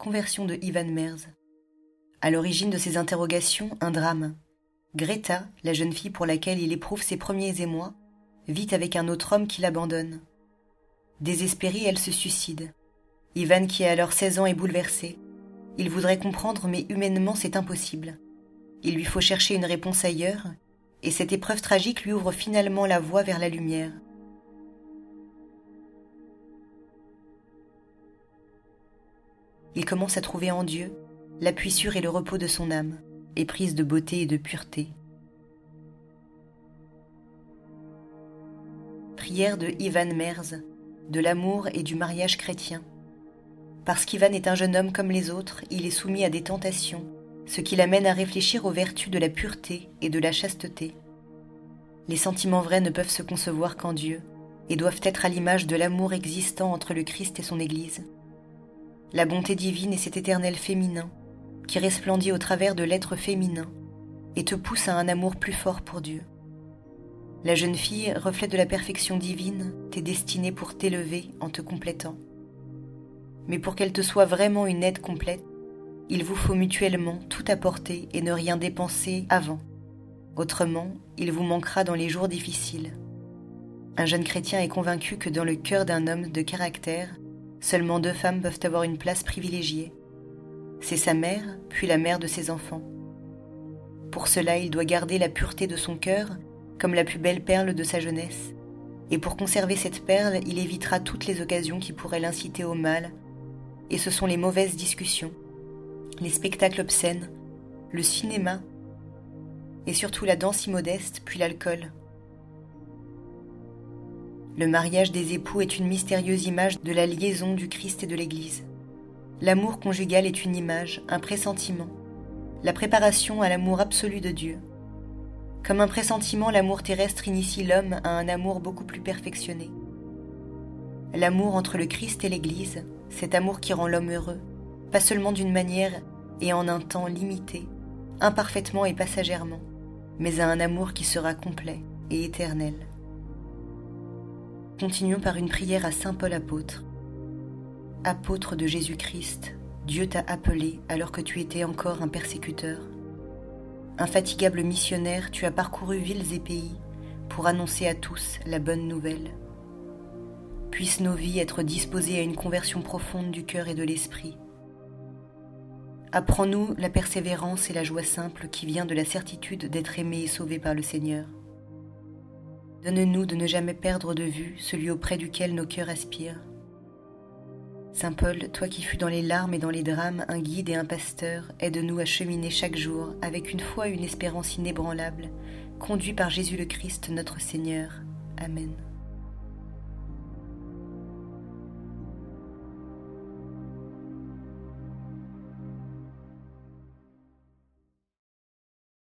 Conversion de Ivan Merz. À l'origine de ces interrogations, un drame. Greta, la jeune fille pour laquelle il éprouve ses premiers émois, vit avec un autre homme qui l'abandonne. Désespérée, elle se suicide. Ivan, qui a alors 16 ans, est bouleversé. Il voudrait comprendre, mais humainement, c'est impossible. Il lui faut chercher une réponse ailleurs, et cette épreuve tragique lui ouvre finalement la voie vers la lumière. Il commence à trouver en Dieu l'appui sûr et le repos de son âme, éprise de beauté et de pureté. Prière de Ivan Merz, de l'amour et du mariage chrétien. Parce qu'Ivan est un jeune homme comme les autres, il est soumis à des tentations, ce qui l'amène à réfléchir aux vertus de la pureté et de la chasteté. Les sentiments vrais ne peuvent se concevoir qu'en Dieu, et doivent être à l'image de l'amour existant entre le Christ et son Église la bonté divine est cet éternel féminin qui resplendit au travers de l'être féminin et te pousse à un amour plus fort pour Dieu. La jeune fille, reflet de la perfection divine, t'est destinée pour t'élever en te complétant. Mais pour qu'elle te soit vraiment une aide complète, il vous faut mutuellement tout apporter et ne rien dépenser avant. Autrement, il vous manquera dans les jours difficiles. Un jeune chrétien est convaincu que dans le cœur d'un homme de caractère, Seulement deux femmes peuvent avoir une place privilégiée. C'est sa mère, puis la mère de ses enfants. Pour cela, il doit garder la pureté de son cœur comme la plus belle perle de sa jeunesse. Et pour conserver cette perle, il évitera toutes les occasions qui pourraient l'inciter au mal. Et ce sont les mauvaises discussions, les spectacles obscènes, le cinéma, et surtout la danse immodeste, puis l'alcool. Le mariage des époux est une mystérieuse image de la liaison du Christ et de l'Église. L'amour conjugal est une image, un pressentiment, la préparation à l'amour absolu de Dieu. Comme un pressentiment, l'amour terrestre initie l'homme à un amour beaucoup plus perfectionné. L'amour entre le Christ et l'Église, cet amour qui rend l'homme heureux, pas seulement d'une manière et en un temps limité, imparfaitement et passagèrement, mais à un amour qui sera complet et éternel. Continuons par une prière à Saint Paul apôtre. Apôtre de Jésus-Christ, Dieu t'a appelé alors que tu étais encore un persécuteur. Infatigable missionnaire, tu as parcouru villes et pays pour annoncer à tous la bonne nouvelle. Puissent nos vies être disposées à une conversion profonde du cœur et de l'esprit. Apprends-nous la persévérance et la joie simple qui vient de la certitude d'être aimé et sauvé par le Seigneur. Donne-nous de ne jamais perdre de vue celui auprès duquel nos cœurs aspirent. Saint Paul, toi qui fus dans les larmes et dans les drames un guide et un pasteur, aide-nous à cheminer chaque jour avec une foi et une espérance inébranlable, conduits par Jésus le Christ notre Seigneur. Amen.